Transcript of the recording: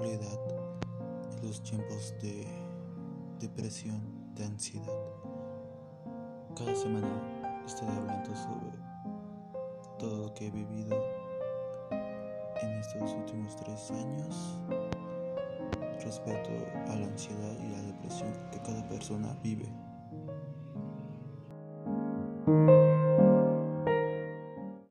soledad, en los tiempos de depresión, de ansiedad. Cada semana estaré hablando sobre todo lo que he vivido en estos últimos tres años respecto a la ansiedad y la depresión que cada persona vive.